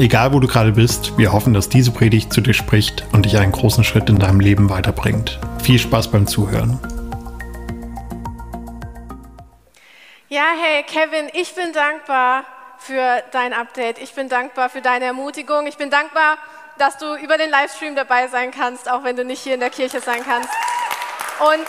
Egal wo du gerade bist, wir hoffen, dass diese Predigt zu dir spricht und dich einen großen Schritt in deinem Leben weiterbringt. Viel Spaß beim Zuhören. Ja, hey Kevin, ich bin dankbar für dein Update. Ich bin dankbar für deine Ermutigung. Ich bin dankbar, dass du über den Livestream dabei sein kannst, auch wenn du nicht hier in der Kirche sein kannst. Und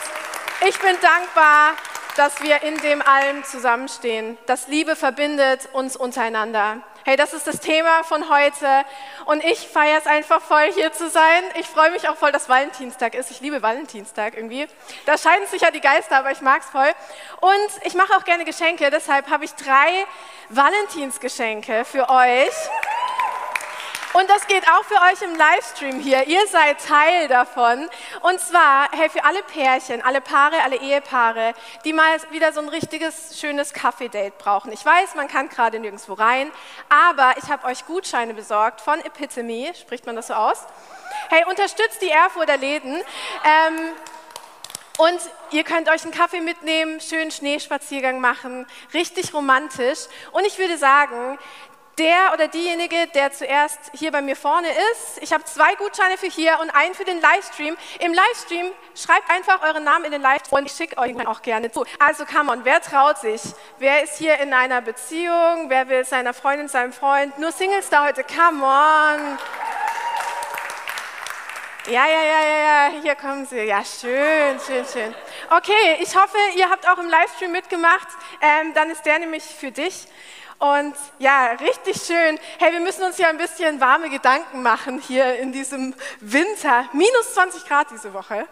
ich bin dankbar, dass wir in dem allem zusammenstehen. dass Liebe verbindet uns untereinander. Hey, das ist das Thema von heute und ich feiere es einfach voll, hier zu sein. Ich freue mich auch voll, dass Valentinstag ist. Ich liebe Valentinstag irgendwie. Da scheiden sich ja die Geister, aber ich mag es voll. Und ich mache auch gerne Geschenke, deshalb habe ich drei Valentinsgeschenke für euch. Und das geht auch für euch im Livestream hier. Ihr seid Teil davon. Und zwar, hey, für alle Pärchen, alle Paare, alle Ehepaare, die mal wieder so ein richtiges, schönes Kaffee-Date brauchen. Ich weiß, man kann gerade nirgendwo rein, aber ich habe euch Gutscheine besorgt von Epitome, spricht man das so aus? Hey, unterstützt die Erfurter Läden. Ähm, und ihr könnt euch einen Kaffee mitnehmen, schönen Schneespaziergang machen, richtig romantisch. Und ich würde sagen, der oder diejenige, der zuerst hier bei mir vorne ist. Ich habe zwei Gutscheine für hier und einen für den Livestream. Im Livestream schreibt einfach euren Namen in den Livestream und ich schicke euch auch gerne zu. Also come on, wer traut sich? Wer ist hier in einer Beziehung? Wer will seiner Freundin, seinem Freund? Nur Singles da heute, come on. Ja, ja, ja, ja, ja, hier kommen sie. Ja, schön, schön, schön. Okay, ich hoffe, ihr habt auch im Livestream mitgemacht. Ähm, dann ist der nämlich für dich. Und ja, richtig schön. Hey, wir müssen uns ja ein bisschen warme Gedanken machen hier in diesem Winter. Minus 20 Grad diese Woche.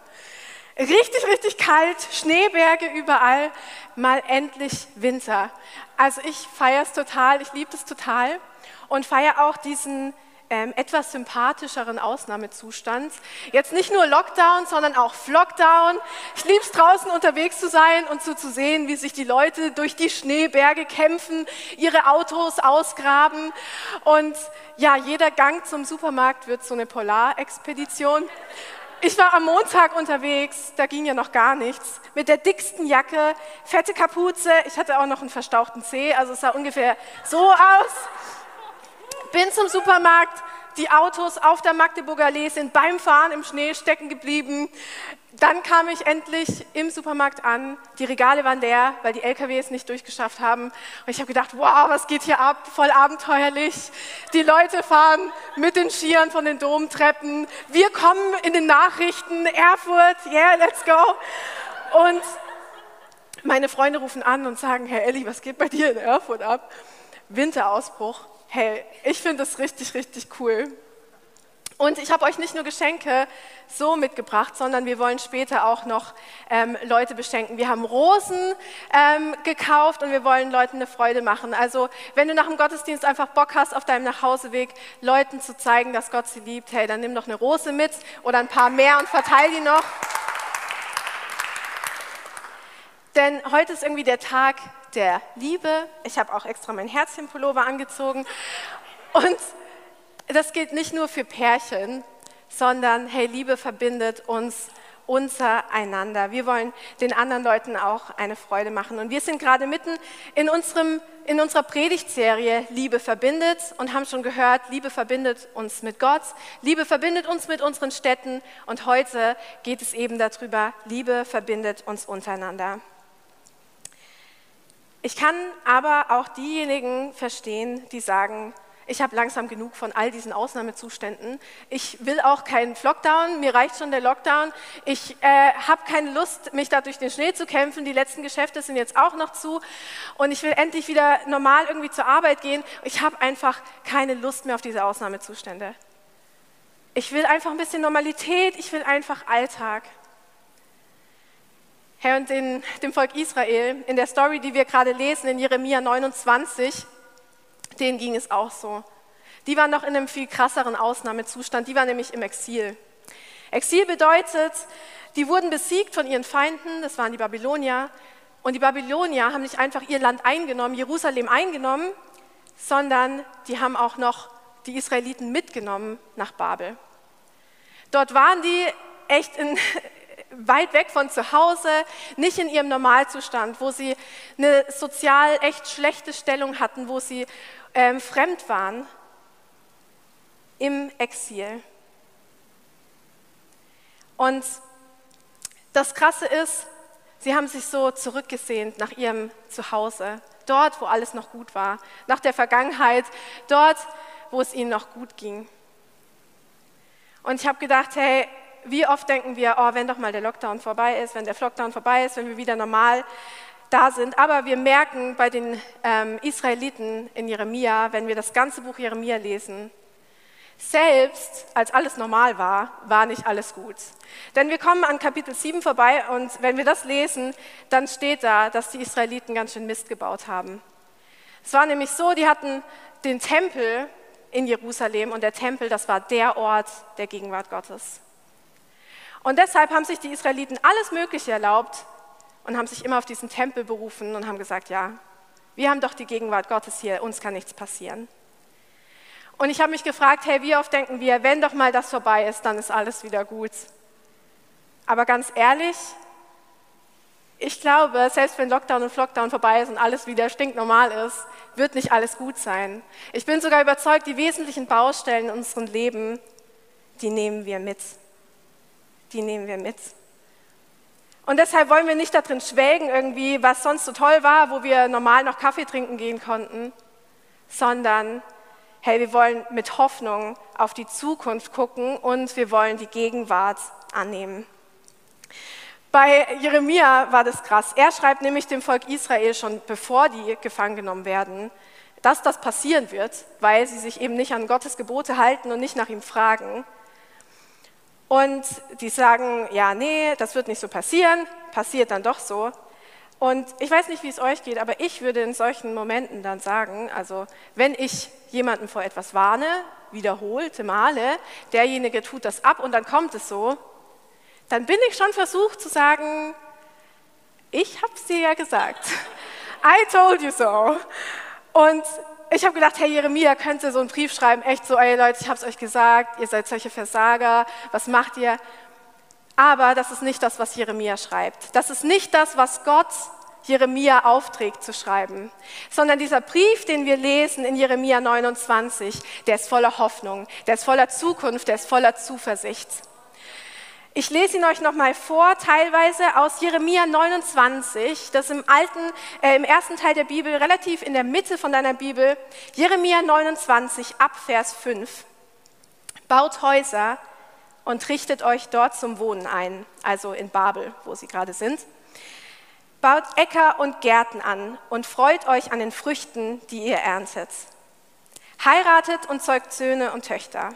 Richtig, richtig kalt, Schneeberge überall. Mal endlich Winter. Also ich feiere es total, ich liebe es total und feiere auch diesen ähm, etwas sympathischeren Ausnahmezustand. Jetzt nicht nur Lockdown, sondern auch Flockdown. Ich liebe es draußen unterwegs zu sein und so zu sehen, wie sich die Leute durch die Schneeberge kämpfen, ihre Autos ausgraben. Und ja, jeder Gang zum Supermarkt wird so eine Polarexpedition. Ich war am Montag unterwegs, da ging ja noch gar nichts, mit der dicksten Jacke, fette Kapuze, ich hatte auch noch einen verstauchten Zeh, also es sah ungefähr so aus bin zum Supermarkt, die Autos auf der Magdeburger Allee sind beim Fahren im Schnee stecken geblieben. Dann kam ich endlich im Supermarkt an. Die Regale waren leer, weil die LKWs nicht durchgeschafft haben. Und ich habe gedacht, wow, was geht hier ab? Voll abenteuerlich. Die Leute fahren mit den Skiern von den Domtreppen. Wir kommen in den Nachrichten. Erfurt, yeah, let's go. Und meine Freunde rufen an und sagen, Herr Elli, was geht bei dir in Erfurt ab? Winterausbruch. Hey, ich finde das richtig, richtig cool. Und ich habe euch nicht nur Geschenke so mitgebracht, sondern wir wollen später auch noch ähm, Leute beschenken. Wir haben Rosen ähm, gekauft und wir wollen Leuten eine Freude machen. Also wenn du nach dem Gottesdienst einfach Bock hast, auf deinem Nachhauseweg Leuten zu zeigen, dass Gott sie liebt, hey, dann nimm noch eine Rose mit oder ein paar mehr und verteil die noch. Denn heute ist irgendwie der Tag der Liebe. Ich habe auch extra mein Herzchenpullover angezogen. Und das gilt nicht nur für Pärchen, sondern hey, Liebe verbindet uns untereinander. Wir wollen den anderen Leuten auch eine Freude machen. Und wir sind gerade mitten in, unserem, in unserer Predigtserie Liebe verbindet und haben schon gehört, Liebe verbindet uns mit Gott, Liebe verbindet uns mit unseren Städten und heute geht es eben darüber, Liebe verbindet uns untereinander. Ich kann aber auch diejenigen verstehen, die sagen, ich habe langsam genug von all diesen Ausnahmezuständen. Ich will auch keinen Lockdown, mir reicht schon der Lockdown. Ich äh, habe keine Lust, mich da durch den Schnee zu kämpfen. Die letzten Geschäfte sind jetzt auch noch zu und ich will endlich wieder normal irgendwie zur Arbeit gehen. Ich habe einfach keine Lust mehr auf diese Ausnahmezustände. Ich will einfach ein bisschen Normalität, ich will einfach Alltag. Herr, und in dem Volk Israel, in der Story, die wir gerade lesen, in Jeremia 29, denen ging es auch so. Die waren noch in einem viel krasseren Ausnahmezustand, die waren nämlich im Exil. Exil bedeutet, die wurden besiegt von ihren Feinden, das waren die Babylonier. Und die Babylonier haben nicht einfach ihr Land eingenommen, Jerusalem eingenommen, sondern die haben auch noch die Israeliten mitgenommen nach Babel. Dort waren die echt in, weit weg von zu Hause, nicht in ihrem Normalzustand, wo sie eine sozial echt schlechte Stellung hatten, wo sie ähm, fremd waren, im Exil. Und das Krasse ist, sie haben sich so zurückgesehnt nach ihrem Zuhause, dort, wo alles noch gut war, nach der Vergangenheit, dort, wo es ihnen noch gut ging. Und ich habe gedacht, hey, wie oft denken wir, oh, wenn doch mal der Lockdown vorbei ist, wenn der Lockdown vorbei ist, wenn wir wieder normal da sind. Aber wir merken bei den ähm, Israeliten in Jeremia, wenn wir das ganze Buch Jeremia lesen, selbst als alles normal war, war nicht alles gut. Denn wir kommen an Kapitel 7 vorbei und wenn wir das lesen, dann steht da, dass die Israeliten ganz schön Mist gebaut haben. Es war nämlich so, die hatten den Tempel in Jerusalem und der Tempel, das war der Ort der Gegenwart Gottes. Und deshalb haben sich die Israeliten alles Mögliche erlaubt und haben sich immer auf diesen Tempel berufen und haben gesagt, ja, wir haben doch die Gegenwart Gottes hier, uns kann nichts passieren. Und ich habe mich gefragt, hey, wie oft denken wir, wenn doch mal das vorbei ist, dann ist alles wieder gut. Aber ganz ehrlich, ich glaube, selbst wenn Lockdown und Flockdown vorbei ist und alles wieder stinknormal ist, wird nicht alles gut sein. Ich bin sogar überzeugt, die wesentlichen Baustellen in unserem Leben, die nehmen wir mit die nehmen wir mit. Und deshalb wollen wir nicht darin schwelgen, irgendwie, was sonst so toll war, wo wir normal noch Kaffee trinken gehen konnten, sondern, hey, wir wollen mit Hoffnung auf die Zukunft gucken und wir wollen die Gegenwart annehmen. Bei Jeremia war das krass. Er schreibt nämlich dem Volk Israel schon, bevor die gefangen genommen werden, dass das passieren wird, weil sie sich eben nicht an Gottes Gebote halten und nicht nach ihm fragen. Und die sagen, ja, nee, das wird nicht so passieren, passiert dann doch so. Und ich weiß nicht, wie es euch geht, aber ich würde in solchen Momenten dann sagen, also wenn ich jemanden vor etwas warne, wiederholte Male, derjenige tut das ab und dann kommt es so, dann bin ich schon versucht zu sagen, ich habe es dir ja gesagt. I told you so. Und ich habe gedacht, Herr Jeremia könnte so einen Brief schreiben, echt so, ey Leute, ich habe es euch gesagt, ihr seid solche Versager, was macht ihr? Aber das ist nicht das, was Jeremia schreibt. Das ist nicht das, was Gott Jeremia aufträgt zu schreiben, sondern dieser Brief, den wir lesen in Jeremia 29, der ist voller Hoffnung, der ist voller Zukunft, der ist voller Zuversicht. Ich lese ihn euch nochmal vor, teilweise aus Jeremia 29, das im, alten, äh, im ersten Teil der Bibel, relativ in der Mitte von deiner Bibel. Jeremia 29 ab Vers 5. Baut Häuser und richtet euch dort zum Wohnen ein, also in Babel, wo sie gerade sind. Baut Äcker und Gärten an und freut euch an den Früchten, die ihr erntet. Heiratet und zeugt Söhne und Töchter.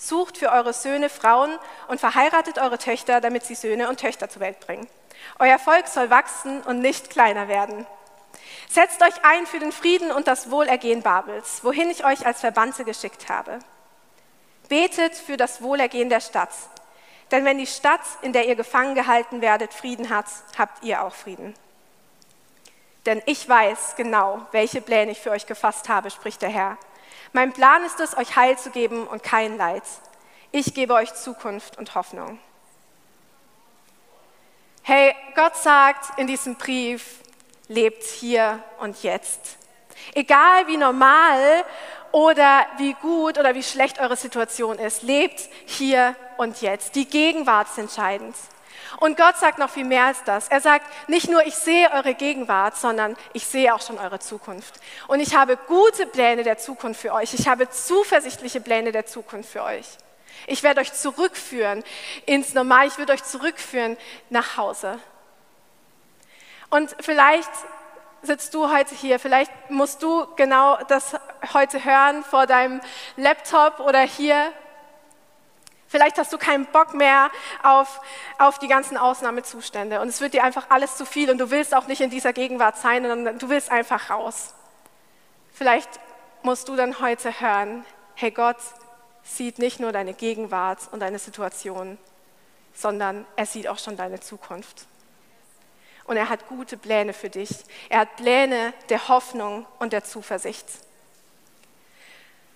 Sucht für eure Söhne Frauen und verheiratet eure Töchter, damit sie Söhne und Töchter zur Welt bringen. Euer Volk soll wachsen und nicht kleiner werden. Setzt euch ein für den Frieden und das Wohlergehen Babels, wohin ich euch als Verbannte geschickt habe. Betet für das Wohlergehen der Stadt. Denn wenn die Stadt, in der ihr gefangen gehalten werdet, Frieden hat, habt ihr auch Frieden. Denn ich weiß genau, welche Pläne ich für euch gefasst habe, spricht der Herr mein Plan ist es, euch Heil zu geben und kein Leid. Ich gebe euch Zukunft und Hoffnung. Hey, Gott sagt in diesem Brief, lebt hier und jetzt. Egal wie normal oder wie gut oder wie schlecht eure Situation ist, lebt hier und jetzt. Die Gegenwart ist entscheidend. Und Gott sagt noch viel mehr als das. Er sagt nicht nur, ich sehe eure Gegenwart, sondern ich sehe auch schon eure Zukunft. Und ich habe gute Pläne der Zukunft für euch. Ich habe zuversichtliche Pläne der Zukunft für euch. Ich werde euch zurückführen ins Normal. Ich werde euch zurückführen nach Hause. Und vielleicht sitzt du heute hier, vielleicht musst du genau das heute hören vor deinem Laptop oder hier Vielleicht hast du keinen Bock mehr auf, auf die ganzen Ausnahmezustände und es wird dir einfach alles zu viel und du willst auch nicht in dieser Gegenwart sein, sondern du willst einfach raus. Vielleicht musst du dann heute hören, hey Gott sieht nicht nur deine Gegenwart und deine Situation, sondern er sieht auch schon deine Zukunft. Und er hat gute Pläne für dich. Er hat Pläne der Hoffnung und der Zuversicht.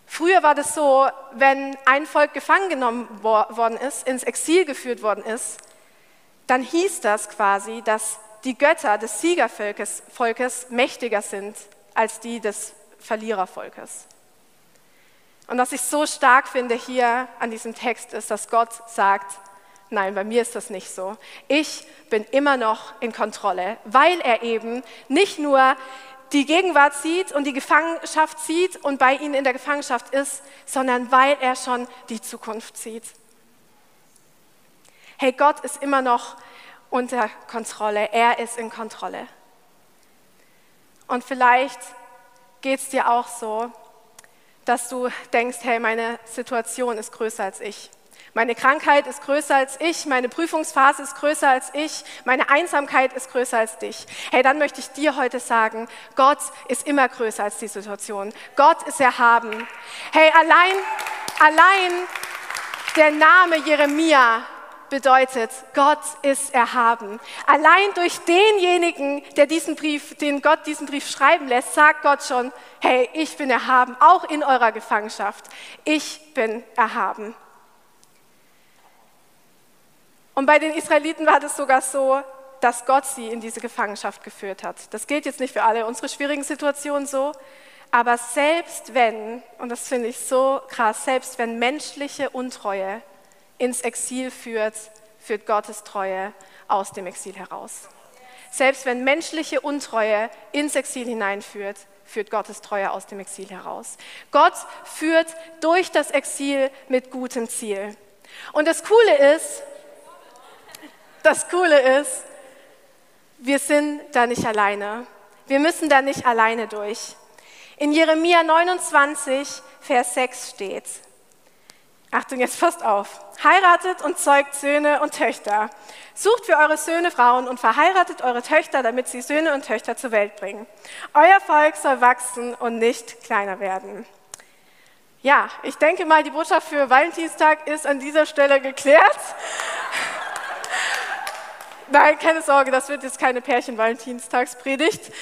Früher war das so, wenn ein Volk gefangen genommen worden ist, ins Exil geführt worden ist, dann hieß das quasi, dass die Götter des Siegervolkes Volkes mächtiger sind als die des Verlierervolkes. Und was ich so stark finde hier an diesem Text ist, dass Gott sagt, nein, bei mir ist das nicht so. Ich bin immer noch in Kontrolle, weil er eben nicht nur die Gegenwart sieht und die Gefangenschaft sieht und bei ihnen in der Gefangenschaft ist, sondern weil er schon die Zukunft sieht. Hey, Gott ist immer noch unter Kontrolle. Er ist in Kontrolle. Und vielleicht geht es dir auch so, dass du denkst, hey, meine Situation ist größer als ich. Meine Krankheit ist größer als ich, meine Prüfungsphase ist größer als ich, meine Einsamkeit ist größer als dich. Hey, dann möchte ich dir heute sagen, Gott ist immer größer als die Situation. Gott ist erhaben. Hey, allein, allein der Name Jeremia bedeutet, Gott ist erhaben. Allein durch denjenigen, der diesen Brief, den Gott diesen Brief schreiben lässt, sagt Gott schon, hey, ich bin erhaben, auch in eurer Gefangenschaft. Ich bin erhaben. Und bei den Israeliten war das sogar so, dass Gott sie in diese Gefangenschaft geführt hat. Das gilt jetzt nicht für alle unsere schwierigen Situationen so, aber selbst wenn, und das finde ich so krass, selbst wenn menschliche Untreue ins Exil führt, führt Gottes Treue aus dem Exil heraus. Selbst wenn menschliche Untreue ins Exil hineinführt, führt Gottes Treue aus dem Exil heraus. Gott führt durch das Exil mit gutem Ziel. Und das Coole ist, das Coole ist, wir sind da nicht alleine. Wir müssen da nicht alleine durch. In Jeremia 29, Vers 6 steht, Achtung, jetzt passt auf, heiratet und zeugt Söhne und Töchter. Sucht für eure Söhne Frauen und verheiratet eure Töchter, damit sie Söhne und Töchter zur Welt bringen. Euer Volk soll wachsen und nicht kleiner werden. Ja, ich denke mal, die Botschaft für Valentinstag ist an dieser Stelle geklärt. Nein, keine Sorge, das wird jetzt keine Pärchen-Valentinstagspredigt.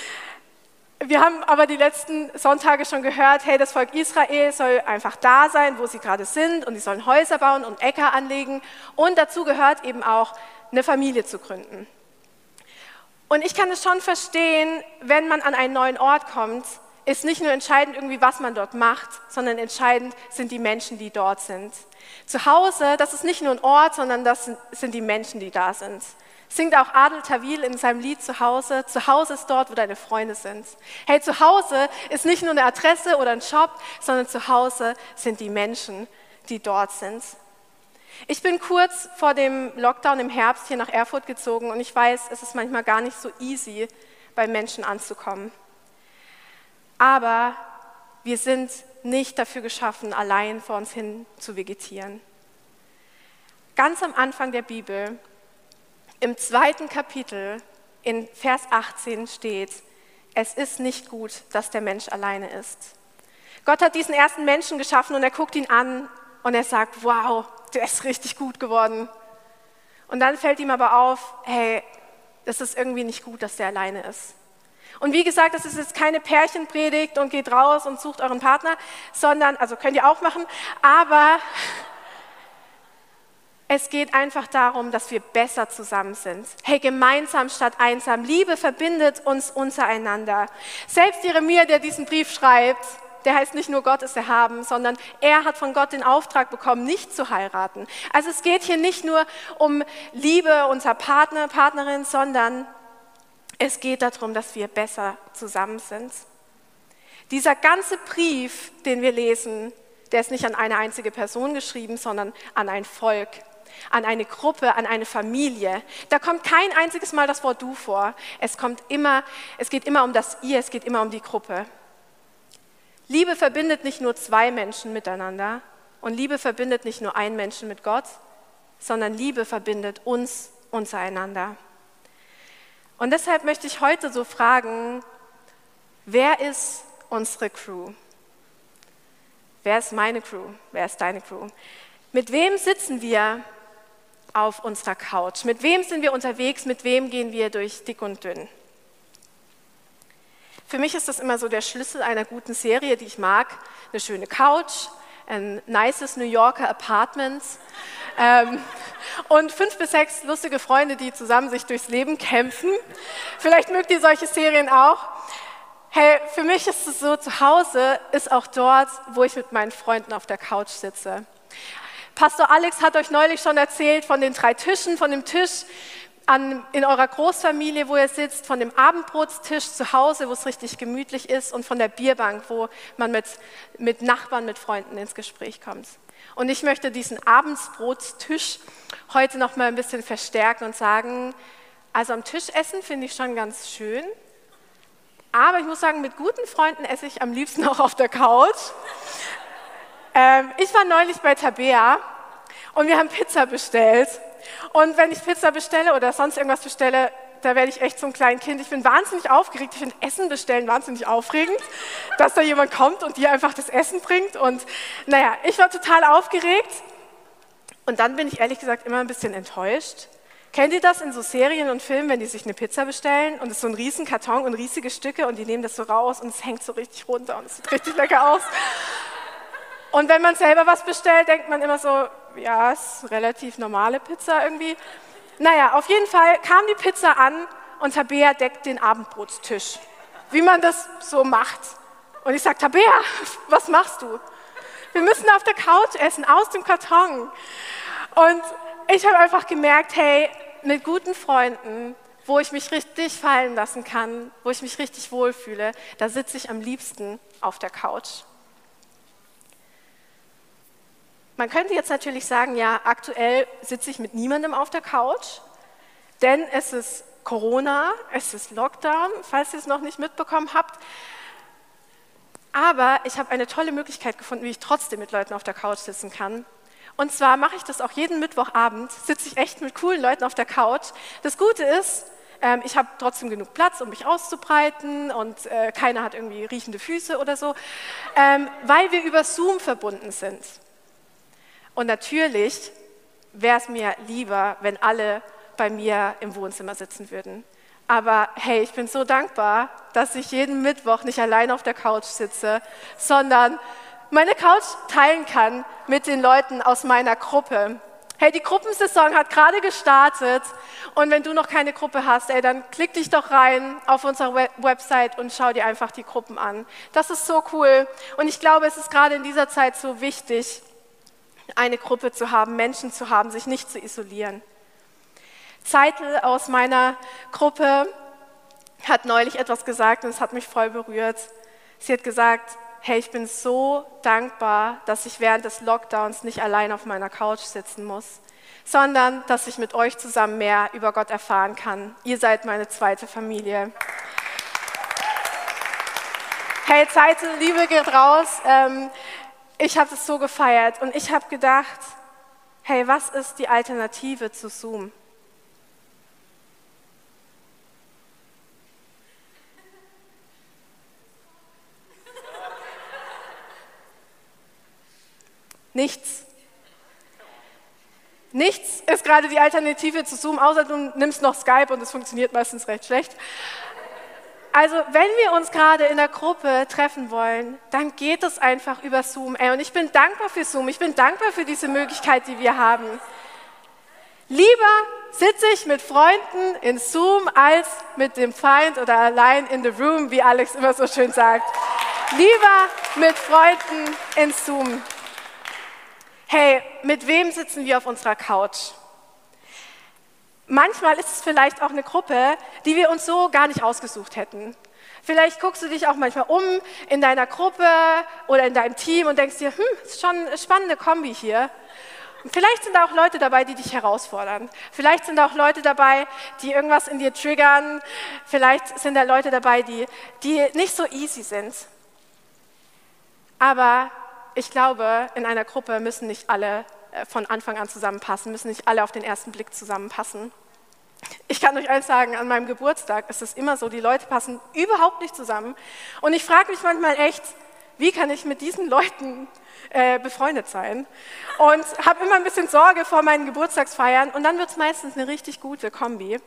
Wir haben aber die letzten Sonntage schon gehört, hey, das Volk Israel soll einfach da sein, wo sie gerade sind und sie sollen Häuser bauen und Äcker anlegen und dazu gehört eben auch, eine Familie zu gründen. Und ich kann es schon verstehen, wenn man an einen neuen Ort kommt, ist nicht nur entscheidend irgendwie, was man dort macht, sondern entscheidend sind die Menschen, die dort sind. Zu Hause, das ist nicht nur ein Ort, sondern das sind die Menschen, die da sind singt auch Adel Tawil in seinem Lied Zuhause. Zuhause ist dort, wo deine Freunde sind. Hey, Zuhause ist nicht nur eine Adresse oder ein Shop, sondern Zuhause sind die Menschen, die dort sind. Ich bin kurz vor dem Lockdown im Herbst hier nach Erfurt gezogen und ich weiß, es ist manchmal gar nicht so easy, bei Menschen anzukommen. Aber wir sind nicht dafür geschaffen, allein vor uns hin zu vegetieren. Ganz am Anfang der Bibel im zweiten Kapitel in Vers 18 steht, es ist nicht gut, dass der Mensch alleine ist. Gott hat diesen ersten Menschen geschaffen und er guckt ihn an und er sagt, wow, der ist richtig gut geworden. Und dann fällt ihm aber auf, hey, das ist irgendwie nicht gut, dass der alleine ist. Und wie gesagt, das ist jetzt keine Pärchenpredigt und geht raus und sucht euren Partner, sondern, also könnt ihr auch machen, aber es geht einfach darum, dass wir besser zusammen sind. Hey, gemeinsam statt einsam. Liebe verbindet uns untereinander. Selbst Jeremia, der diesen Brief schreibt, der heißt nicht nur Gott ist erhaben, sondern er hat von Gott den Auftrag bekommen, nicht zu heiraten. Also es geht hier nicht nur um Liebe unserer Partner, Partnerin, sondern es geht darum, dass wir besser zusammen sind. Dieser ganze Brief, den wir lesen, der ist nicht an eine einzige Person geschrieben, sondern an ein Volk an eine Gruppe, an eine Familie. Da kommt kein einziges Mal das Wort du vor. Es kommt immer, es geht immer um das ihr, es geht immer um die Gruppe. Liebe verbindet nicht nur zwei Menschen miteinander und Liebe verbindet nicht nur einen Menschen mit Gott, sondern Liebe verbindet uns untereinander. Und deshalb möchte ich heute so fragen, wer ist unsere Crew? Wer ist meine Crew? Wer ist deine Crew? Mit wem sitzen wir auf unserer Couch? Mit wem sind wir unterwegs? Mit wem gehen wir durch dick und dünn? Für mich ist das immer so der Schlüssel einer guten Serie, die ich mag. Eine schöne Couch, ein nices New Yorker Apartment ähm, und fünf bis sechs lustige Freunde, die zusammen sich durchs Leben kämpfen. Vielleicht mögt ihr solche Serien auch. Hey, für mich ist es so, zu Hause ist auch dort, wo ich mit meinen Freunden auf der Couch sitze. Pastor Alex hat euch neulich schon erzählt von den drei Tischen, von dem Tisch an, in eurer Großfamilie, wo ihr sitzt, von dem Abendbrotstisch zu Hause, wo es richtig gemütlich ist und von der Bierbank, wo man mit, mit Nachbarn, mit Freunden ins Gespräch kommt. Und ich möchte diesen Abendsbrotstisch heute noch mal ein bisschen verstärken und sagen, also am Tisch essen finde ich schon ganz schön, aber ich muss sagen, mit guten Freunden esse ich am liebsten auch auf der Couch. Ähm, ich war neulich bei Tabea und wir haben Pizza bestellt. Und wenn ich Pizza bestelle oder sonst irgendwas bestelle, da werde ich echt so ein kleines Kind. Ich bin wahnsinnig aufgeregt. Ich finde Essen bestellen wahnsinnig aufregend, dass da jemand kommt und dir einfach das Essen bringt. Und naja, ich war total aufgeregt. Und dann bin ich ehrlich gesagt immer ein bisschen enttäuscht, Kennt ihr das in so Serien und Filmen, wenn die sich eine Pizza bestellen und es ist so ein riesen Karton und riesige Stücke und die nehmen das so raus und es hängt so richtig runter und es sieht richtig lecker aus. Und wenn man selber was bestellt, denkt man immer so, ja, ist relativ normale Pizza irgendwie. Naja, auf jeden Fall kam die Pizza an und Tabea deckt den Abendbrotstisch, wie man das so macht. Und ich sage, Tabea, was machst du? Wir müssen auf der Couch essen, aus dem Karton. Und ich habe einfach gemerkt, hey, mit guten Freunden, wo ich mich richtig fallen lassen kann, wo ich mich richtig wohlfühle, da sitze ich am liebsten auf der Couch. Man könnte jetzt natürlich sagen, ja, aktuell sitze ich mit niemandem auf der Couch, denn es ist Corona, es ist Lockdown, falls ihr es noch nicht mitbekommen habt. Aber ich habe eine tolle Möglichkeit gefunden, wie ich trotzdem mit Leuten auf der Couch sitzen kann. Und zwar mache ich das auch jeden Mittwochabend, sitze ich echt mit coolen Leuten auf der Couch. Das Gute ist, ähm, ich habe trotzdem genug Platz, um mich auszubreiten und äh, keiner hat irgendwie riechende Füße oder so, ähm, weil wir über Zoom verbunden sind. Und natürlich wäre es mir lieber, wenn alle bei mir im Wohnzimmer sitzen würden. Aber hey, ich bin so dankbar, dass ich jeden Mittwoch nicht allein auf der Couch sitze, sondern meine Couch teilen kann mit den Leuten aus meiner Gruppe. Hey, die Gruppensaison hat gerade gestartet und wenn du noch keine Gruppe hast, ey, dann klick dich doch rein auf unsere Website und schau dir einfach die Gruppen an. Das ist so cool und ich glaube, es ist gerade in dieser Zeit so wichtig, eine Gruppe zu haben, Menschen zu haben, sich nicht zu isolieren. Zeitel aus meiner Gruppe hat neulich etwas gesagt und es hat mich voll berührt. Sie hat gesagt, hey, ich bin so dankbar, dass ich während des Lockdowns nicht allein auf meiner Couch sitzen muss, sondern dass ich mit euch zusammen mehr über Gott erfahren kann. Ihr seid meine zweite Familie. Hey, Zeit, Liebe geht raus. Ähm, ich habe es so gefeiert und ich habe gedacht, hey, was ist die Alternative zu Zoom? Nichts. Nichts ist gerade die Alternative zu Zoom, außer du nimmst noch Skype und es funktioniert meistens recht schlecht. Also, wenn wir uns gerade in der Gruppe treffen wollen, dann geht es einfach über Zoom. Ey, und ich bin dankbar für Zoom. Ich bin dankbar für diese Möglichkeit, die wir haben. Lieber sitze ich mit Freunden in Zoom als mit dem Feind oder allein in the room, wie Alex immer so schön sagt. Lieber mit Freunden in Zoom. Hey, mit wem sitzen wir auf unserer Couch? Manchmal ist es vielleicht auch eine Gruppe, die wir uns so gar nicht ausgesucht hätten. Vielleicht guckst du dich auch manchmal um in deiner Gruppe oder in deinem Team und denkst dir, hm, ist schon eine spannende Kombi hier. vielleicht sind da auch Leute dabei, die dich herausfordern. Vielleicht sind da auch Leute dabei, die irgendwas in dir triggern. Vielleicht sind da Leute dabei, die, die nicht so easy sind. Aber ich glaube, in einer Gruppe müssen nicht alle äh, von Anfang an zusammenpassen, müssen nicht alle auf den ersten Blick zusammenpassen. Ich kann euch eins sagen, an meinem Geburtstag ist es immer so, die Leute passen überhaupt nicht zusammen. Und ich frage mich manchmal echt, wie kann ich mit diesen Leuten äh, befreundet sein. Und habe immer ein bisschen Sorge vor meinen Geburtstagsfeiern und dann wird es meistens eine richtig gute Kombi.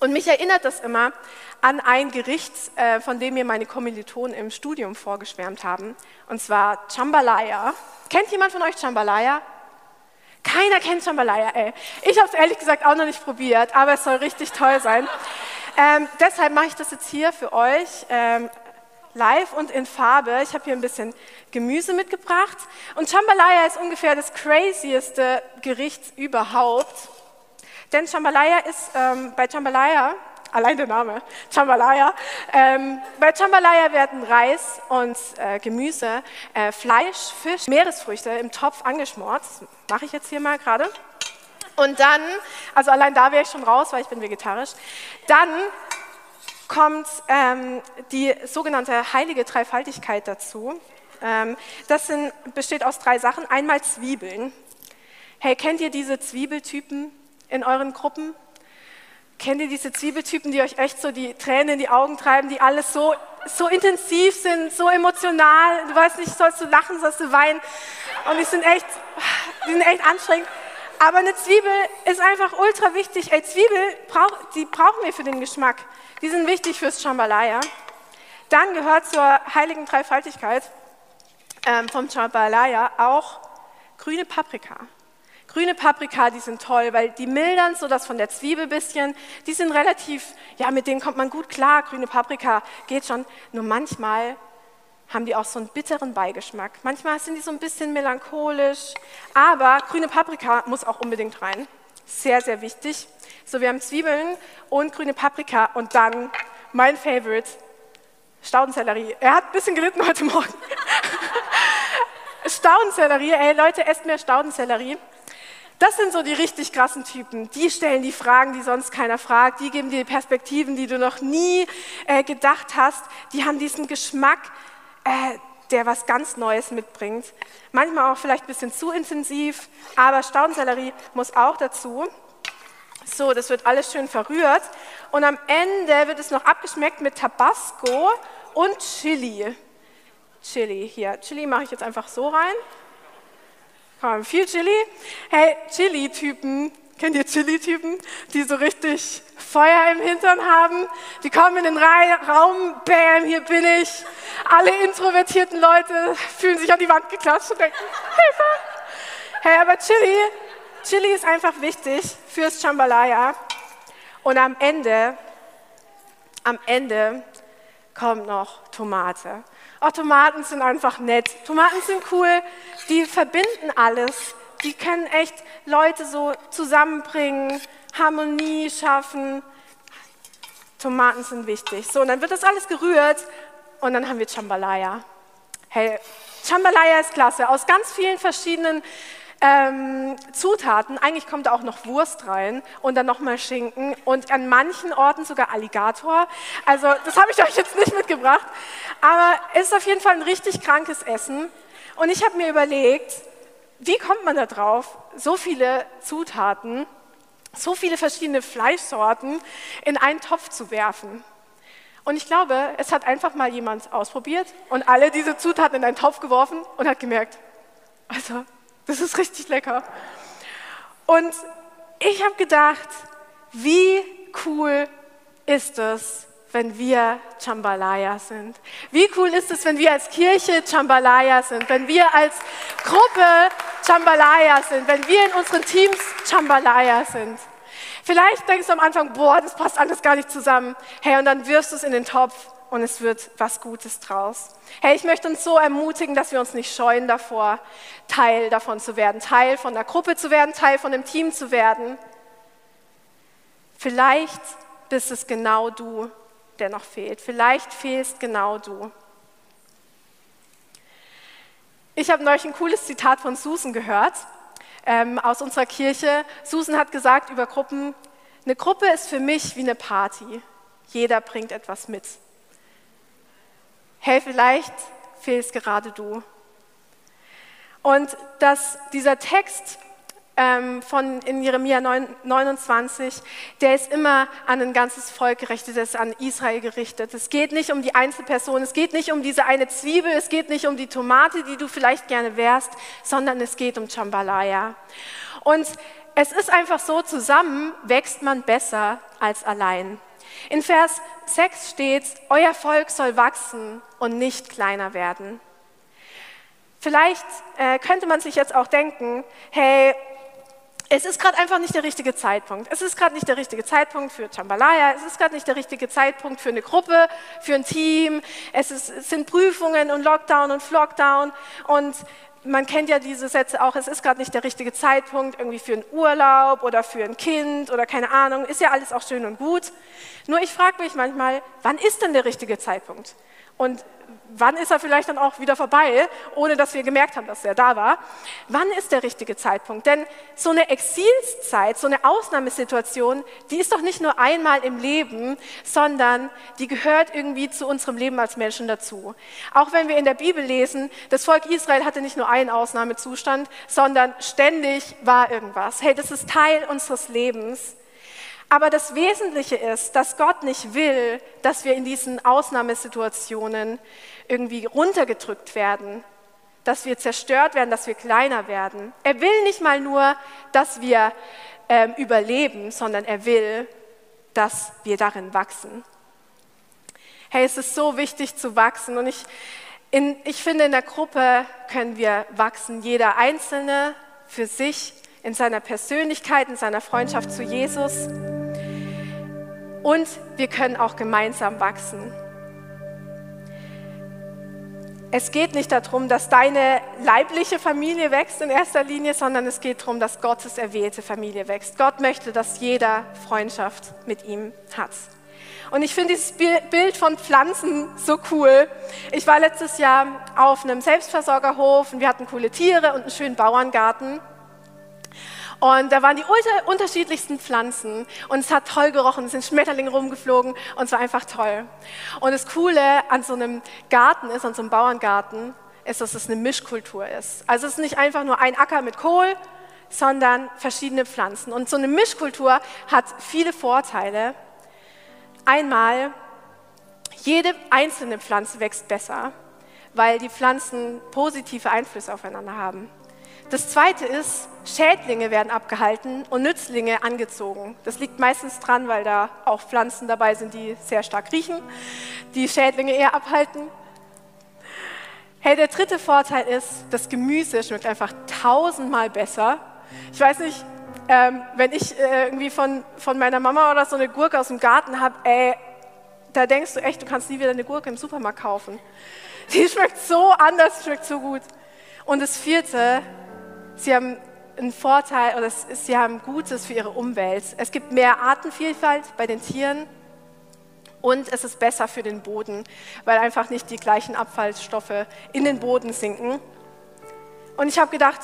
Und mich erinnert das immer an ein Gericht, äh, von dem mir meine Kommilitonen im Studium vorgeschwärmt haben, und zwar Chambalaya. Kennt jemand von euch Chambalaya? Keiner kennt Chambalaya, ey. Ich habe es ehrlich gesagt auch noch nicht probiert, aber es soll richtig toll sein. Ähm, deshalb mache ich das jetzt hier für euch ähm, live und in Farbe. Ich habe hier ein bisschen Gemüse mitgebracht. Und Chambalaya ist ungefähr das crazieste Gericht überhaupt. Denn Chambalaya ist ähm, bei Chambalaya, allein der Name, Chambalaya, ähm, bei Chambalaya werden Reis und äh, Gemüse, äh, Fleisch, Fisch, Meeresfrüchte im Topf angeschmort. Das mache ich jetzt hier mal gerade. Und dann, also allein da wäre ich schon raus, weil ich bin vegetarisch. Dann kommt ähm, die sogenannte heilige Dreifaltigkeit dazu. Ähm, das sind, besteht aus drei Sachen. Einmal Zwiebeln. Hey, kennt ihr diese Zwiebeltypen in euren Gruppen? Kennt ihr diese Zwiebeltypen, die euch echt so die Tränen in die Augen treiben, die alles so, so intensiv sind, so emotional? Du weißt nicht, sollst du lachen, sollst du weinen? Und die sind echt, die sind echt anstrengend. Aber eine Zwiebel ist einfach ultra wichtig. Ey, Zwiebel, die brauchen wir für den Geschmack. Die sind wichtig fürs Chambalaya. Dann gehört zur heiligen Dreifaltigkeit ähm, vom Chambalaya auch grüne Paprika. Grüne Paprika, die sind toll, weil die mildern so das von der Zwiebel bisschen. Die sind relativ, ja, mit denen kommt man gut klar. Grüne Paprika geht schon. Nur manchmal haben die auch so einen bitteren Beigeschmack. Manchmal sind die so ein bisschen melancholisch, aber grüne Paprika muss auch unbedingt rein. Sehr, sehr wichtig. So, wir haben Zwiebeln und grüne Paprika und dann mein Favorite, Staudensellerie. Er hat ein bisschen gelitten heute Morgen. Staudensellerie, ey Leute, esst mehr Staudensellerie. Das sind so die richtig krassen Typen. Die stellen die Fragen, die sonst keiner fragt. Die geben dir Perspektiven, die du noch nie äh, gedacht hast. Die haben diesen Geschmack, äh, der was ganz Neues mitbringt. Manchmal auch vielleicht ein bisschen zu intensiv, aber Staudensellerie muss auch dazu. So, das wird alles schön verrührt. Und am Ende wird es noch abgeschmeckt mit Tabasco und Chili. Chili hier. Chili mache ich jetzt einfach so rein. Komm, viel Chili. Hey, Chili-Typen Kennt ihr Chili-Typen, die so richtig Feuer im Hintern haben? Die kommen in den Raum, bam, hier bin ich. Alle introvertierten Leute fühlen sich an die Wand geklatscht und denken, Hilfe! Hey, aber Chili, Chili ist einfach wichtig fürs Chambalaya. Und am Ende, am Ende kommt noch Tomate. Auch Tomaten sind einfach nett. Tomaten sind cool, die verbinden alles die können echt Leute so zusammenbringen, Harmonie schaffen. Tomaten sind wichtig. So, und dann wird das alles gerührt und dann haben wir Chambalaya. Hey, Chambalaya ist klasse. Aus ganz vielen verschiedenen ähm, Zutaten. Eigentlich kommt da auch noch Wurst rein und dann nochmal Schinken und an manchen Orten sogar Alligator. Also das habe ich euch jetzt nicht mitgebracht. Aber es ist auf jeden Fall ein richtig krankes Essen. Und ich habe mir überlegt, wie kommt man da drauf, so viele Zutaten, so viele verschiedene Fleischsorten in einen Topf zu werfen? Und ich glaube, es hat einfach mal jemand ausprobiert und alle diese Zutaten in einen Topf geworfen und hat gemerkt, also, das ist richtig lecker. Und ich habe gedacht, wie cool ist es, wenn wir Chambalaya sind? Wie cool ist es, wenn wir als Kirche Chambalaya sind, wenn wir als Gruppe Chambalaya sind, wenn wir in unseren Teams Chambalaya sind? Vielleicht denkst du am Anfang, boah, das passt alles gar nicht zusammen. Hey, und dann wirfst du es in den Topf und es wird was Gutes draus. Hey, ich möchte uns so ermutigen, dass wir uns nicht scheuen davor, Teil davon zu werden, Teil von der Gruppe zu werden, Teil von dem Team zu werden. Vielleicht bist es genau du, der noch fehlt. Vielleicht fehlst genau du. Ich habe neulich ein cooles Zitat von Susan gehört ähm, aus unserer Kirche. Susan hat gesagt über Gruppen, eine Gruppe ist für mich wie eine Party. Jeder bringt etwas mit. Hey, vielleicht fehlst gerade du. Und dass dieser Text ähm, von in Jeremia 29, der ist immer an ein ganzes Volk gerichtet, ist an Israel gerichtet. Es geht nicht um die Einzelperson, es geht nicht um diese eine Zwiebel, es geht nicht um die Tomate, die du vielleicht gerne wärst, sondern es geht um Chambalaya. Und es ist einfach so, zusammen wächst man besser als allein. In Vers 6 steht, euer Volk soll wachsen und nicht kleiner werden. Vielleicht äh, könnte man sich jetzt auch denken, hey, es ist gerade einfach nicht der richtige Zeitpunkt. Es ist gerade nicht der richtige Zeitpunkt für Chambalaya, es ist gerade nicht der richtige Zeitpunkt für eine Gruppe, für ein Team. Es, ist, es sind Prüfungen und Lockdown und Flockdown und man kennt ja diese Sätze auch, es ist gerade nicht der richtige Zeitpunkt irgendwie für einen Urlaub oder für ein Kind oder keine Ahnung, ist ja alles auch schön und gut. Nur ich frage mich manchmal, wann ist denn der richtige Zeitpunkt? Und wann ist er vielleicht dann auch wieder vorbei, ohne dass wir gemerkt haben, dass er da war? Wann ist der richtige Zeitpunkt? Denn so eine Exilszeit, so eine Ausnahmesituation, die ist doch nicht nur einmal im Leben, sondern die gehört irgendwie zu unserem Leben als Menschen dazu. Auch wenn wir in der Bibel lesen, das Volk Israel hatte nicht nur einen Ausnahmezustand, sondern ständig war irgendwas. Hey, das ist Teil unseres Lebens. Aber das Wesentliche ist, dass Gott nicht will, dass wir in diesen Ausnahmesituationen irgendwie runtergedrückt werden, dass wir zerstört werden, dass wir kleiner werden. Er will nicht mal nur, dass wir ähm, überleben, sondern er will, dass wir darin wachsen. Hey, es ist so wichtig zu wachsen und ich, in, ich finde, in der Gruppe können wir wachsen, jeder Einzelne für sich, in seiner Persönlichkeit, in seiner Freundschaft zu Jesus. Und wir können auch gemeinsam wachsen. Es geht nicht darum, dass deine leibliche Familie wächst in erster Linie, sondern es geht darum, dass Gottes erwählte Familie wächst. Gott möchte, dass jeder Freundschaft mit ihm hat. Und ich finde dieses Bild von Pflanzen so cool. Ich war letztes Jahr auf einem Selbstversorgerhof und wir hatten coole Tiere und einen schönen Bauerngarten. Und da waren die unterschiedlichsten Pflanzen und es hat toll gerochen, es sind Schmetterlinge rumgeflogen und es war einfach toll. Und das Coole an so einem Garten ist, an so einem Bauerngarten, ist, dass es eine Mischkultur ist. Also es ist nicht einfach nur ein Acker mit Kohl, sondern verschiedene Pflanzen. Und so eine Mischkultur hat viele Vorteile. Einmal, jede einzelne Pflanze wächst besser, weil die Pflanzen positive Einflüsse aufeinander haben. Das zweite ist, Schädlinge werden abgehalten und Nützlinge angezogen. Das liegt meistens dran, weil da auch Pflanzen dabei sind, die sehr stark riechen, die Schädlinge eher abhalten. Hey, der dritte Vorteil ist, das Gemüse schmeckt einfach tausendmal besser. Ich weiß nicht, ähm, wenn ich äh, irgendwie von, von meiner Mama oder so eine Gurke aus dem Garten habe, ey, da denkst du echt, du kannst nie wieder eine Gurke im Supermarkt kaufen. Die schmeckt so anders, schmeckt so gut. Und das vierte, Sie haben einen Vorteil oder sie haben Gutes für ihre Umwelt. Es gibt mehr Artenvielfalt bei den Tieren und es ist besser für den Boden, weil einfach nicht die gleichen Abfallstoffe in den Boden sinken. Und ich habe gedacht,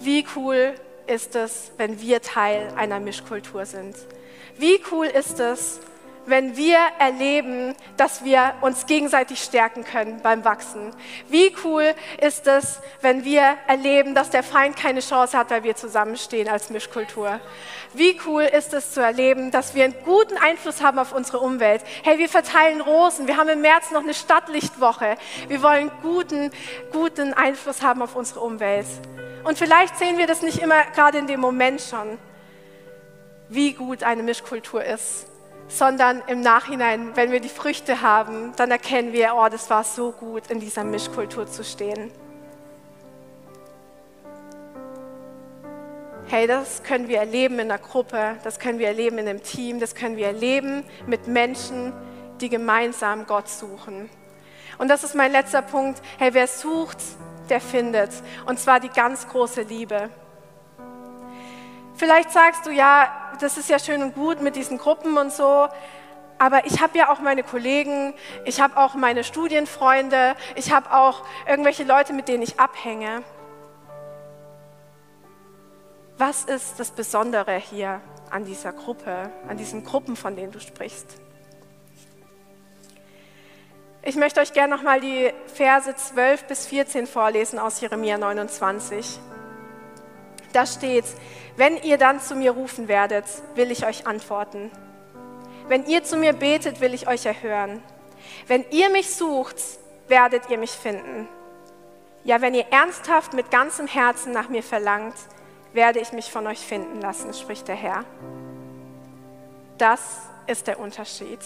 wie cool ist es, wenn wir Teil einer Mischkultur sind? Wie cool ist es, wenn wir erleben, dass wir uns gegenseitig stärken können beim Wachsen. Wie cool ist es, wenn wir erleben, dass der Feind keine Chance hat, weil wir zusammenstehen als Mischkultur. Wie cool ist es zu erleben, dass wir einen guten Einfluss haben auf unsere Umwelt. Hey, wir verteilen Rosen. Wir haben im März noch eine Stadtlichtwoche. Wir wollen guten, guten Einfluss haben auf unsere Umwelt. Und vielleicht sehen wir das nicht immer gerade in dem Moment schon, wie gut eine Mischkultur ist sondern im Nachhinein, wenn wir die Früchte haben, dann erkennen wir, oh, das war so gut, in dieser Mischkultur zu stehen. Hey, das können wir erleben in der Gruppe, das können wir erleben in einem Team, das können wir erleben mit Menschen, die gemeinsam Gott suchen. Und das ist mein letzter Punkt. Hey, wer sucht, der findet. Und zwar die ganz große Liebe. Vielleicht sagst du, ja, das ist ja schön und gut mit diesen Gruppen und so, aber ich habe ja auch meine Kollegen, ich habe auch meine Studienfreunde, ich habe auch irgendwelche Leute, mit denen ich abhänge. Was ist das Besondere hier an dieser Gruppe, an diesen Gruppen, von denen du sprichst? Ich möchte euch gerne nochmal die Verse 12 bis 14 vorlesen aus Jeremia 29. Da steht, wenn ihr dann zu mir rufen werdet, will ich euch antworten. Wenn ihr zu mir betet, will ich euch erhören. Wenn ihr mich sucht, werdet ihr mich finden. Ja, wenn ihr ernsthaft mit ganzem Herzen nach mir verlangt, werde ich mich von euch finden lassen, spricht der Herr. Das ist der Unterschied.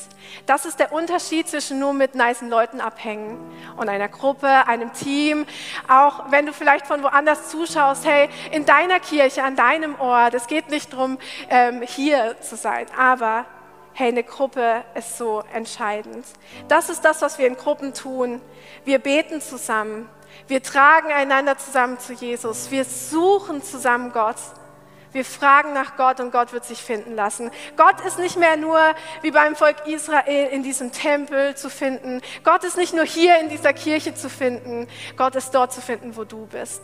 Das ist der Unterschied zwischen nur mit nice Leuten abhängen und einer Gruppe, einem Team. Auch wenn du vielleicht von woanders zuschaust, hey, in deiner Kirche, an deinem Ort. Es geht nicht darum, ähm, hier zu sein, aber hey, eine Gruppe ist so entscheidend. Das ist das, was wir in Gruppen tun. Wir beten zusammen. Wir tragen einander zusammen zu Jesus. Wir suchen zusammen Gott. Wir fragen nach Gott und Gott wird sich finden lassen. Gott ist nicht mehr nur wie beim Volk Israel in diesem Tempel zu finden. Gott ist nicht nur hier in dieser Kirche zu finden. Gott ist dort zu finden, wo du bist.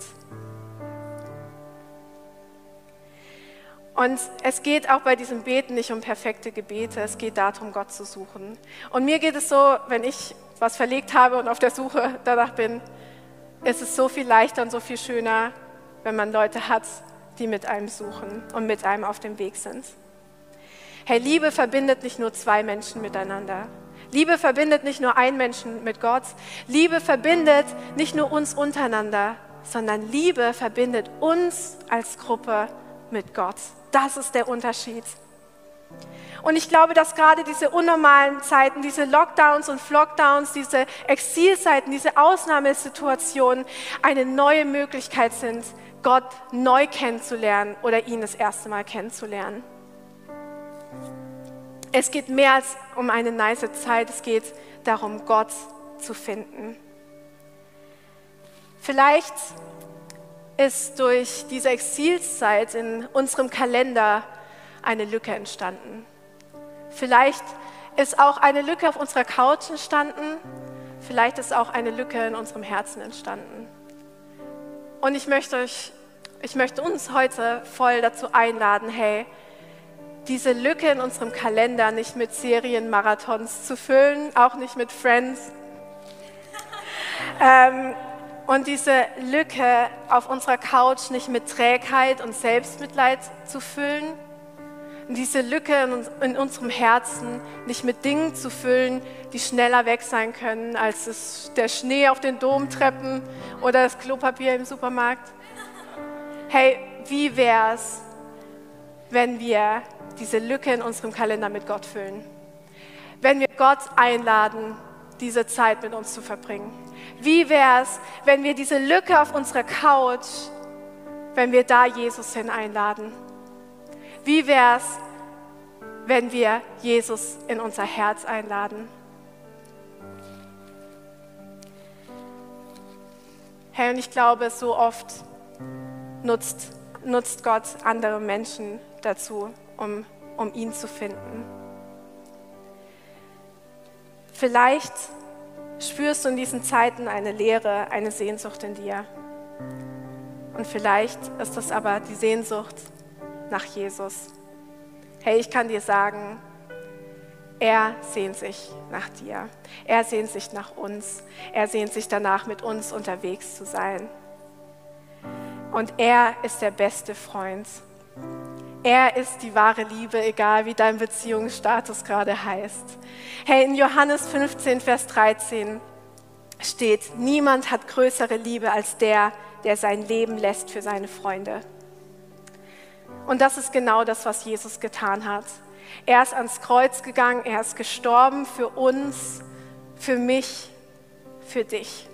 Und es geht auch bei diesem Beten nicht um perfekte Gebete, es geht darum, Gott zu suchen. Und mir geht es so, wenn ich was verlegt habe und auf der Suche danach bin, ist es so viel leichter und so viel schöner, wenn man Leute hat, die mit einem suchen und mit einem auf dem Weg sind. Hey, Liebe verbindet nicht nur zwei Menschen miteinander. Liebe verbindet nicht nur einen Menschen mit Gott. Liebe verbindet nicht nur uns untereinander, sondern Liebe verbindet uns als Gruppe mit Gott. Das ist der Unterschied. Und ich glaube, dass gerade diese unnormalen Zeiten, diese Lockdowns und Flockdowns, diese Exilzeiten, diese Ausnahmesituationen eine neue Möglichkeit sind, Gott neu kennenzulernen oder ihn das erste Mal kennenzulernen. Es geht mehr als um eine nice Zeit, es geht darum, Gott zu finden. Vielleicht ist durch diese Exilszeit in unserem Kalender eine Lücke entstanden. Vielleicht ist auch eine Lücke auf unserer Couch entstanden. Vielleicht ist auch eine Lücke in unserem Herzen entstanden. Und ich möchte, euch, ich möchte uns heute voll dazu einladen, hey, diese Lücke in unserem Kalender nicht mit Serienmarathons zu füllen, auch nicht mit Friends. ähm, und diese Lücke auf unserer Couch nicht mit Trägheit und Selbstmitleid zu füllen, diese Lücke in, in unserem Herzen nicht mit Dingen zu füllen, die schneller weg sein können als es, der Schnee auf den Domtreppen oder das Klopapier im Supermarkt. Hey, wie wäre es, wenn wir diese Lücke in unserem Kalender mit Gott füllen? Wenn wir Gott einladen, diese Zeit mit uns zu verbringen? Wie wäre es, wenn wir diese Lücke auf unserer Couch, wenn wir da Jesus hin einladen? Wie wäre es, wenn wir Jesus in unser Herz einladen? Herr, und ich glaube, so oft nutzt, nutzt Gott andere Menschen dazu, um, um ihn zu finden. Vielleicht spürst du in diesen Zeiten eine Leere, eine Sehnsucht in dir. Und vielleicht ist das aber die Sehnsucht nach Jesus. Hey, ich kann dir sagen, er sehnt sich nach dir. Er sehnt sich nach uns. Er sehnt sich danach, mit uns unterwegs zu sein. Und er ist der beste Freund. Er ist die wahre Liebe, egal wie dein Beziehungsstatus gerade heißt. Hey, in Johannes 15, Vers 13 steht, niemand hat größere Liebe als der, der sein Leben lässt für seine Freunde. Und das ist genau das, was Jesus getan hat. Er ist ans Kreuz gegangen, er ist gestorben für uns, für mich, für dich.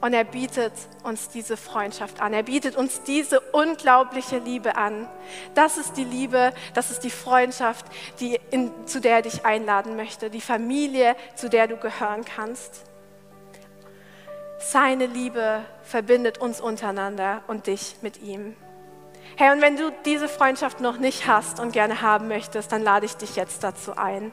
Und er bietet uns diese Freundschaft an. Er bietet uns diese unglaubliche Liebe an. Das ist die Liebe, das ist die Freundschaft, die in, zu der er dich einladen möchte. Die Familie, zu der du gehören kannst. Seine Liebe verbindet uns untereinander und dich mit ihm. Hey, und wenn du diese Freundschaft noch nicht hast und gerne haben möchtest, dann lade ich dich jetzt dazu ein.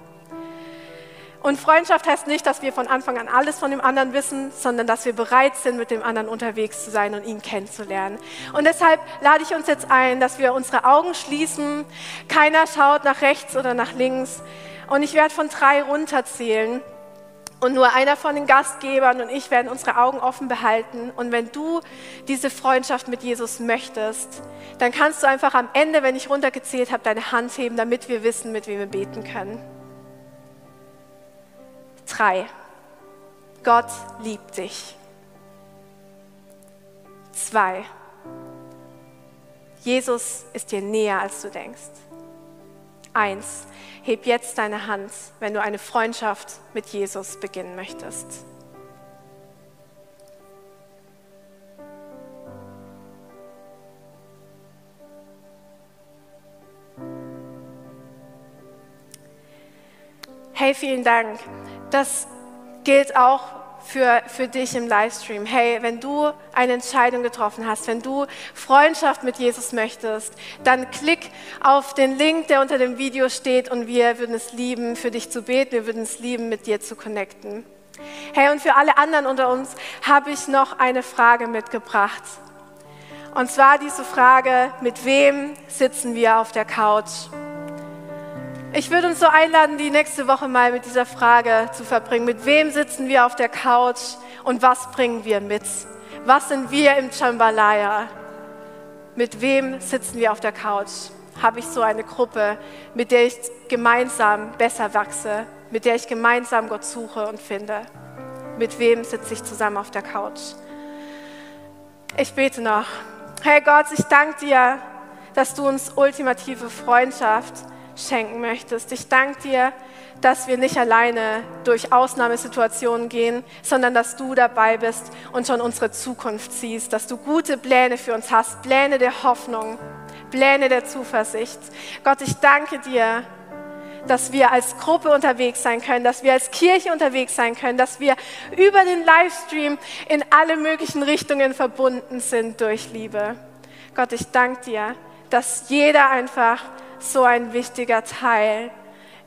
Und Freundschaft heißt nicht, dass wir von Anfang an alles von dem anderen wissen, sondern dass wir bereit sind, mit dem anderen unterwegs zu sein und ihn kennenzulernen. Und deshalb lade ich uns jetzt ein, dass wir unsere Augen schließen. Keiner schaut nach rechts oder nach links. Und ich werde von drei runterzählen. Und nur einer von den Gastgebern und ich werden unsere Augen offen behalten. Und wenn du diese Freundschaft mit Jesus möchtest, dann kannst du einfach am Ende, wenn ich runtergezählt habe, deine Hand heben, damit wir wissen, mit wem wir beten können. Drei. Gott liebt dich. Zwei. Jesus ist dir näher, als du denkst. Eins. Heb jetzt deine Hand, wenn du eine Freundschaft mit Jesus beginnen möchtest. Hey, vielen Dank. Das gilt auch für, für dich im Livestream. Hey, wenn du eine Entscheidung getroffen hast, wenn du Freundschaft mit Jesus möchtest, dann klick auf den Link, der unter dem Video steht und wir würden es lieben, für dich zu beten. Wir würden es lieben, mit dir zu connecten. Hey, und für alle anderen unter uns habe ich noch eine Frage mitgebracht. Und zwar diese Frage, mit wem sitzen wir auf der Couch? Ich würde uns so einladen, die nächste Woche mal mit dieser Frage zu verbringen. Mit wem sitzen wir auf der Couch und was bringen wir mit? Was sind wir im Chambalaya? Mit wem sitzen wir auf der Couch? Habe ich so eine Gruppe, mit der ich gemeinsam besser wachse, mit der ich gemeinsam Gott suche und finde? Mit wem sitze ich zusammen auf der Couch? Ich bete noch. Herr Gott, ich danke dir, dass du uns ultimative Freundschaft schenken möchtest. Ich danke dir, dass wir nicht alleine durch Ausnahmesituationen gehen, sondern dass du dabei bist und schon unsere Zukunft siehst, dass du gute Pläne für uns hast, Pläne der Hoffnung, Pläne der Zuversicht. Gott, ich danke dir, dass wir als Gruppe unterwegs sein können, dass wir als Kirche unterwegs sein können, dass wir über den Livestream in alle möglichen Richtungen verbunden sind durch Liebe. Gott, ich danke dir, dass jeder einfach so ein wichtiger Teil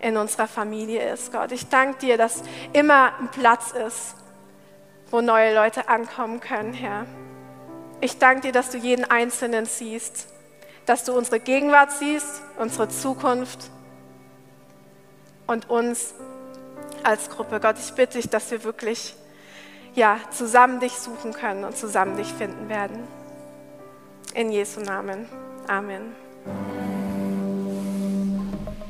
in unserer Familie ist, Gott. Ich danke dir, dass immer ein Platz ist, wo neue Leute ankommen können, Herr. Ich danke dir, dass du jeden Einzelnen siehst, dass du unsere Gegenwart siehst, unsere Zukunft und uns als Gruppe. Gott, ich bitte dich, dass wir wirklich ja, zusammen dich suchen können und zusammen dich finden werden. In Jesu Namen. Amen.